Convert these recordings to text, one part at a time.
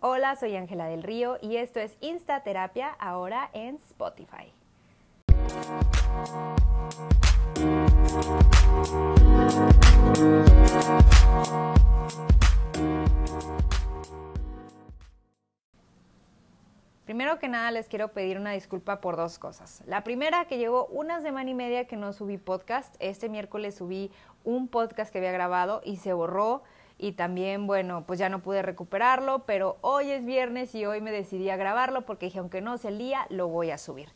Hola, soy Ángela del Río y esto es Instaterapia ahora en Spotify. Primero que nada les quiero pedir una disculpa por dos cosas. La primera, que llevo una semana y media que no subí podcast. Este miércoles subí un podcast que había grabado y se borró y también, bueno, pues ya no pude recuperarlo, pero hoy es viernes y hoy me decidí a grabarlo porque dije, aunque no sea el día, lo voy a subir.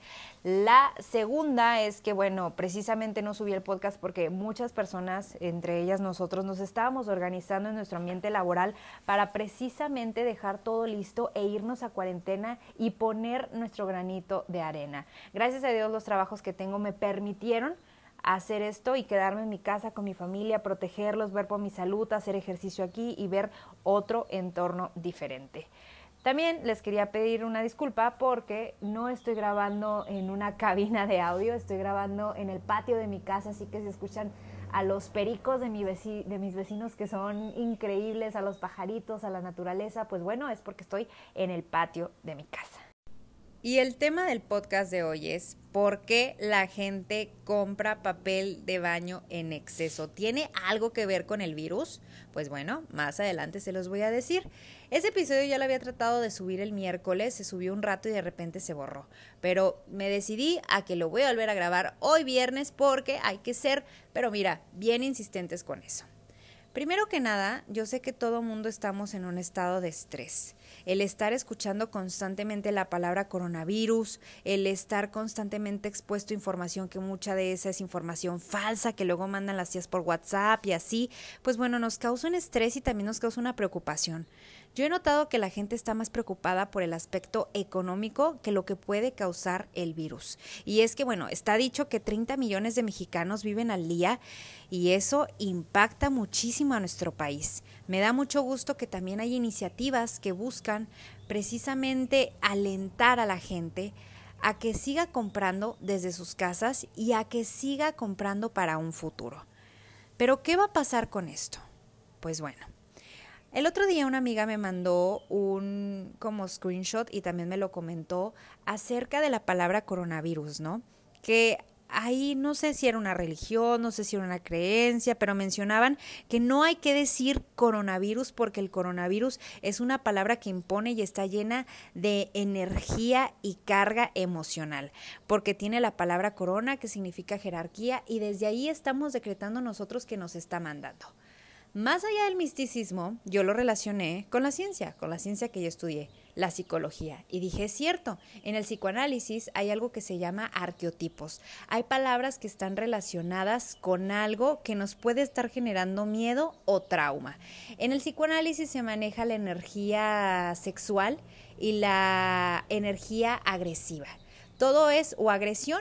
La segunda es que, bueno, precisamente no subí el podcast porque muchas personas, entre ellas nosotros, nos estábamos organizando en nuestro ambiente laboral para precisamente dejar todo listo e irnos a cuarentena y poner nuestro granito de arena. Gracias a Dios los trabajos que tengo me permitieron hacer esto y quedarme en mi casa con mi familia, protegerlos, ver por mi salud, hacer ejercicio aquí y ver otro entorno diferente. También les quería pedir una disculpa porque no estoy grabando en una cabina de audio, estoy grabando en el patio de mi casa, así que si escuchan a los pericos de, mi de mis vecinos que son increíbles, a los pajaritos, a la naturaleza, pues bueno, es porque estoy en el patio de mi casa. Y el tema del podcast de hoy es ¿por qué la gente compra papel de baño en exceso? ¿Tiene algo que ver con el virus? Pues bueno, más adelante se los voy a decir. Ese episodio ya lo había tratado de subir el miércoles, se subió un rato y de repente se borró. Pero me decidí a que lo voy a volver a grabar hoy viernes porque hay que ser, pero mira, bien insistentes con eso. Primero que nada, yo sé que todo mundo estamos en un estado de estrés. El estar escuchando constantemente la palabra coronavirus, el estar constantemente expuesto a información que mucha de esa es información falsa que luego mandan las tías por WhatsApp y así, pues bueno, nos causa un estrés y también nos causa una preocupación. Yo he notado que la gente está más preocupada por el aspecto económico que lo que puede causar el virus. Y es que, bueno, está dicho que 30 millones de mexicanos viven al día y eso impacta muchísimo a nuestro país. Me da mucho gusto que también hay iniciativas que buscan precisamente alentar a la gente a que siga comprando desde sus casas y a que siga comprando para un futuro. Pero ¿qué va a pasar con esto? Pues bueno, el otro día una amiga me mandó un como screenshot y también me lo comentó acerca de la palabra coronavirus, ¿no? Que ahí no sé si era una religión, no sé si era una creencia, pero mencionaban que no hay que decir coronavirus porque el coronavirus es una palabra que impone y está llena de energía y carga emocional, porque tiene la palabra corona que significa jerarquía y desde ahí estamos decretando nosotros que nos está mandando. Más allá del misticismo, yo lo relacioné con la ciencia, con la ciencia que yo estudié, la psicología. Y dije, es cierto, en el psicoanálisis hay algo que se llama arqueotipos. Hay palabras que están relacionadas con algo que nos puede estar generando miedo o trauma. En el psicoanálisis se maneja la energía sexual y la energía agresiva. Todo es o agresión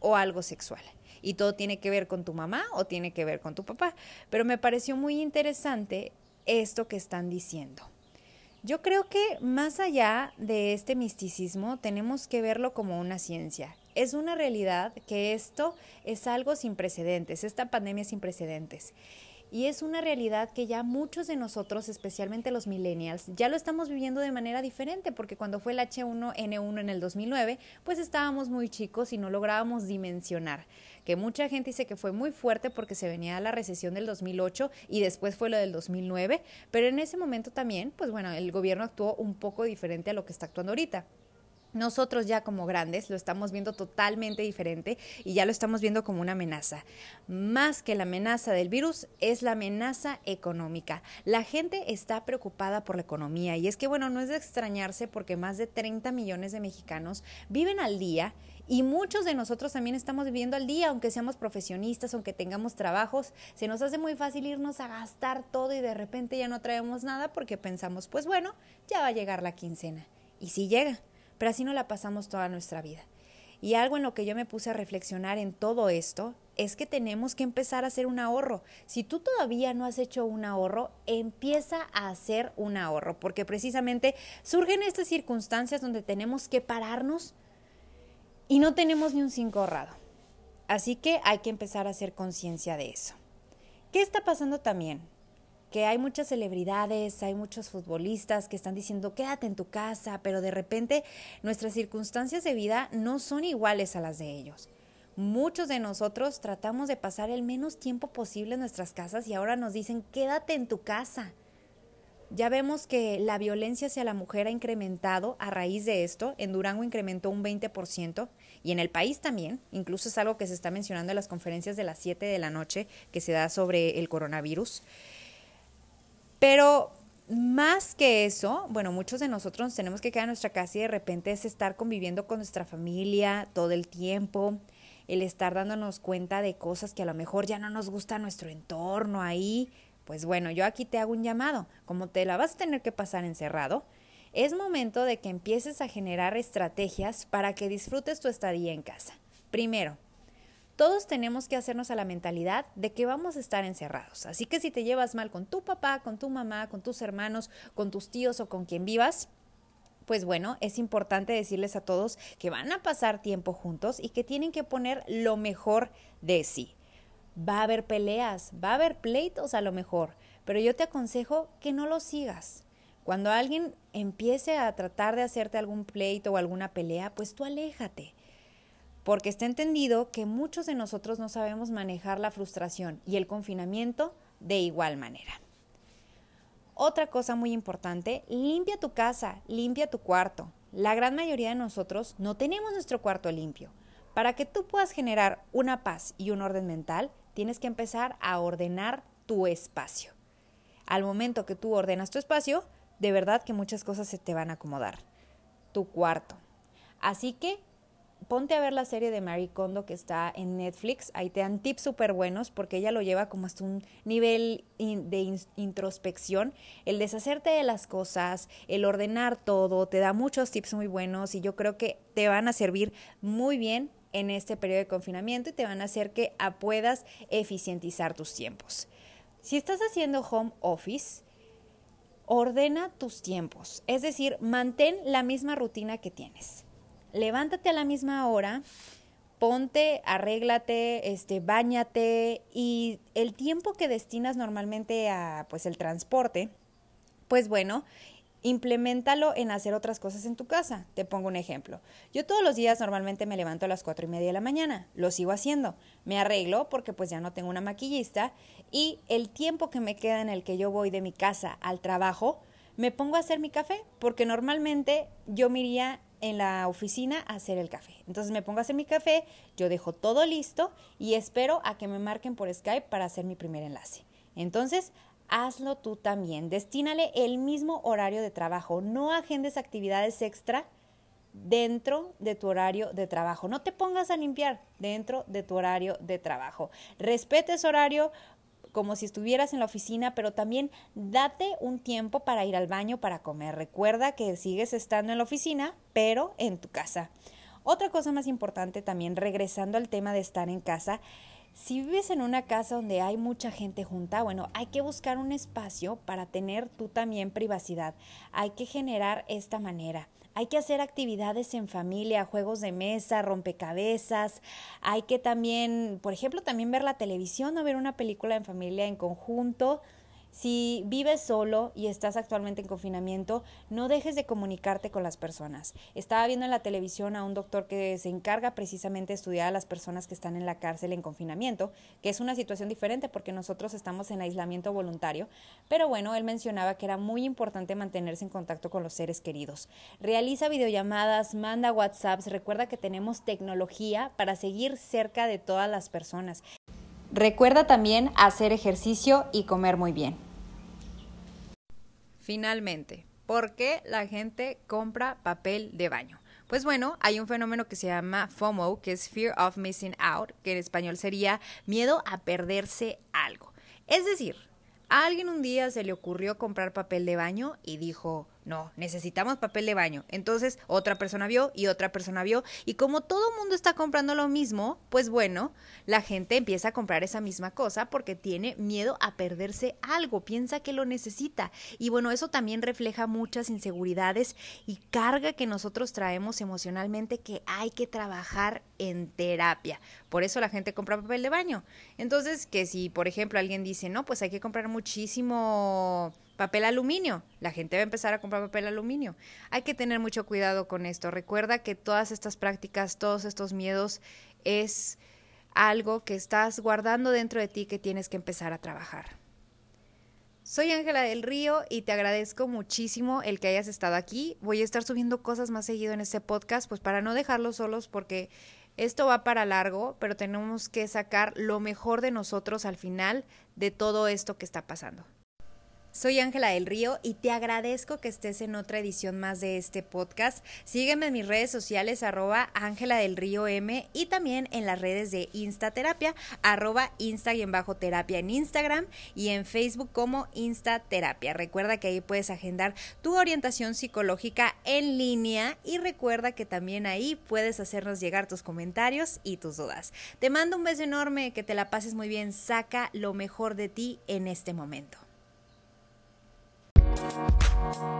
o algo sexual y todo tiene que ver con tu mamá o tiene que ver con tu papá. Pero me pareció muy interesante esto que están diciendo. Yo creo que más allá de este misticismo tenemos que verlo como una ciencia. Es una realidad que esto es algo sin precedentes, esta pandemia sin precedentes. Y es una realidad que ya muchos de nosotros, especialmente los millennials, ya lo estamos viviendo de manera diferente, porque cuando fue el H1N1 en el 2009, pues estábamos muy chicos y no lográbamos dimensionar. Que mucha gente dice que fue muy fuerte porque se venía la recesión del 2008 y después fue lo del 2009, pero en ese momento también, pues bueno, el gobierno actuó un poco diferente a lo que está actuando ahorita. Nosotros ya como grandes lo estamos viendo totalmente diferente y ya lo estamos viendo como una amenaza. Más que la amenaza del virus es la amenaza económica. La gente está preocupada por la economía y es que bueno, no es de extrañarse porque más de 30 millones de mexicanos viven al día y muchos de nosotros también estamos viviendo al día, aunque seamos profesionistas, aunque tengamos trabajos, se nos hace muy fácil irnos a gastar todo y de repente ya no traemos nada porque pensamos, pues bueno, ya va a llegar la quincena. Y si llega pero así no la pasamos toda nuestra vida. Y algo en lo que yo me puse a reflexionar en todo esto es que tenemos que empezar a hacer un ahorro. Si tú todavía no has hecho un ahorro, empieza a hacer un ahorro, porque precisamente surgen estas circunstancias donde tenemos que pararnos y no tenemos ni un cinco ahorrado. Así que hay que empezar a hacer conciencia de eso. ¿Qué está pasando también? Que hay muchas celebridades, hay muchos futbolistas que están diciendo quédate en tu casa, pero de repente nuestras circunstancias de vida no son iguales a las de ellos. Muchos de nosotros tratamos de pasar el menos tiempo posible en nuestras casas y ahora nos dicen quédate en tu casa. Ya vemos que la violencia hacia la mujer ha incrementado a raíz de esto. En Durango incrementó un 20% y en el país también. Incluso es algo que se está mencionando en las conferencias de las 7 de la noche que se da sobre el coronavirus. Pero más que eso, bueno, muchos de nosotros tenemos que quedar en nuestra casa y de repente es estar conviviendo con nuestra familia todo el tiempo, el estar dándonos cuenta de cosas que a lo mejor ya no nos gusta nuestro entorno ahí. Pues bueno, yo aquí te hago un llamado. Como te la vas a tener que pasar encerrado, es momento de que empieces a generar estrategias para que disfrutes tu estadía en casa. Primero, todos tenemos que hacernos a la mentalidad de que vamos a estar encerrados. Así que si te llevas mal con tu papá, con tu mamá, con tus hermanos, con tus tíos o con quien vivas, pues bueno, es importante decirles a todos que van a pasar tiempo juntos y que tienen que poner lo mejor de sí. Va a haber peleas, va a haber pleitos a lo mejor, pero yo te aconsejo que no lo sigas. Cuando alguien empiece a tratar de hacerte algún pleito o alguna pelea, pues tú aléjate porque está entendido que muchos de nosotros no sabemos manejar la frustración y el confinamiento de igual manera. Otra cosa muy importante, limpia tu casa, limpia tu cuarto. La gran mayoría de nosotros no tenemos nuestro cuarto limpio. Para que tú puedas generar una paz y un orden mental, tienes que empezar a ordenar tu espacio. Al momento que tú ordenas tu espacio, de verdad que muchas cosas se te van a acomodar. Tu cuarto. Así que ponte a ver la serie de Marie Kondo que está en Netflix. Ahí te dan tips súper buenos porque ella lo lleva como hasta un nivel de introspección. El deshacerte de las cosas, el ordenar todo, te da muchos tips muy buenos y yo creo que te van a servir muy bien en este periodo de confinamiento y te van a hacer que puedas eficientizar tus tiempos. Si estás haciendo home office, ordena tus tiempos, es decir, mantén la misma rutina que tienes levántate a la misma hora, ponte, arréglate, este, bañate y el tiempo que destinas normalmente a pues el transporte, pues bueno, implementalo en hacer otras cosas en tu casa. Te pongo un ejemplo. Yo todos los días normalmente me levanto a las cuatro y media de la mañana. Lo sigo haciendo. Me arreglo porque pues ya no tengo una maquillista y el tiempo que me queda en el que yo voy de mi casa al trabajo, me pongo a hacer mi café porque normalmente yo me iría en la oficina a hacer el café. Entonces me pongo a hacer mi café, yo dejo todo listo y espero a que me marquen por Skype para hacer mi primer enlace. Entonces, hazlo tú también. Destínale el mismo horario de trabajo. No agendes actividades extra dentro de tu horario de trabajo. No te pongas a limpiar dentro de tu horario de trabajo. Respete ese horario, como si estuvieras en la oficina, pero también date un tiempo para ir al baño, para comer. Recuerda que sigues estando en la oficina, pero en tu casa. Otra cosa más importante también, regresando al tema de estar en casa, si vives en una casa donde hay mucha gente junta, bueno, hay que buscar un espacio para tener tú también privacidad. Hay que generar esta manera. Hay que hacer actividades en familia, juegos de mesa, rompecabezas. Hay que también, por ejemplo, también ver la televisión o ver una película en familia en conjunto. Si vives solo y estás actualmente en confinamiento, no dejes de comunicarte con las personas. Estaba viendo en la televisión a un doctor que se encarga precisamente de estudiar a las personas que están en la cárcel en confinamiento, que es una situación diferente porque nosotros estamos en aislamiento voluntario, pero bueno, él mencionaba que era muy importante mantenerse en contacto con los seres queridos. Realiza videollamadas, manda WhatsApps, recuerda que tenemos tecnología para seguir cerca de todas las personas. Recuerda también hacer ejercicio y comer muy bien. Finalmente, ¿por qué la gente compra papel de baño? Pues bueno, hay un fenómeno que se llama FOMO, que es Fear of Missing Out, que en español sería miedo a perderse algo. Es decir, a alguien un día se le ocurrió comprar papel de baño y dijo, No, necesitamos papel de baño. Entonces, otra persona vio y otra persona vio. Y como todo mundo está comprando lo mismo, pues bueno, la gente empieza a comprar esa misma cosa porque tiene miedo a perderse algo, piensa que lo necesita. Y bueno, eso también refleja muchas inseguridades y carga que nosotros traemos emocionalmente que hay que trabajar en terapia. Por eso la gente compra papel de baño. Entonces, que si, por ejemplo, alguien dice, no, pues hay que comprar muchísimo papel aluminio. La gente va a empezar a comprar papel aluminio. Hay que tener mucho cuidado con esto. Recuerda que todas estas prácticas, todos estos miedos es algo que estás guardando dentro de ti que tienes que empezar a trabajar. Soy Ángela del Río y te agradezco muchísimo el que hayas estado aquí. Voy a estar subiendo cosas más seguido en este podcast, pues para no dejarlos solos porque esto va para largo, pero tenemos que sacar lo mejor de nosotros al final de todo esto que está pasando. Soy Ángela del Río y te agradezco que estés en otra edición más de este podcast. Sígueme en mis redes sociales arroba Ángela del Río M y también en las redes de Instaterapia, arroba Insta y en terapia en Instagram y en Facebook como Instaterapia. Recuerda que ahí puedes agendar tu orientación psicológica en línea y recuerda que también ahí puedes hacernos llegar tus comentarios y tus dudas. Te mando un beso enorme, que te la pases muy bien, saca lo mejor de ti en este momento. We'll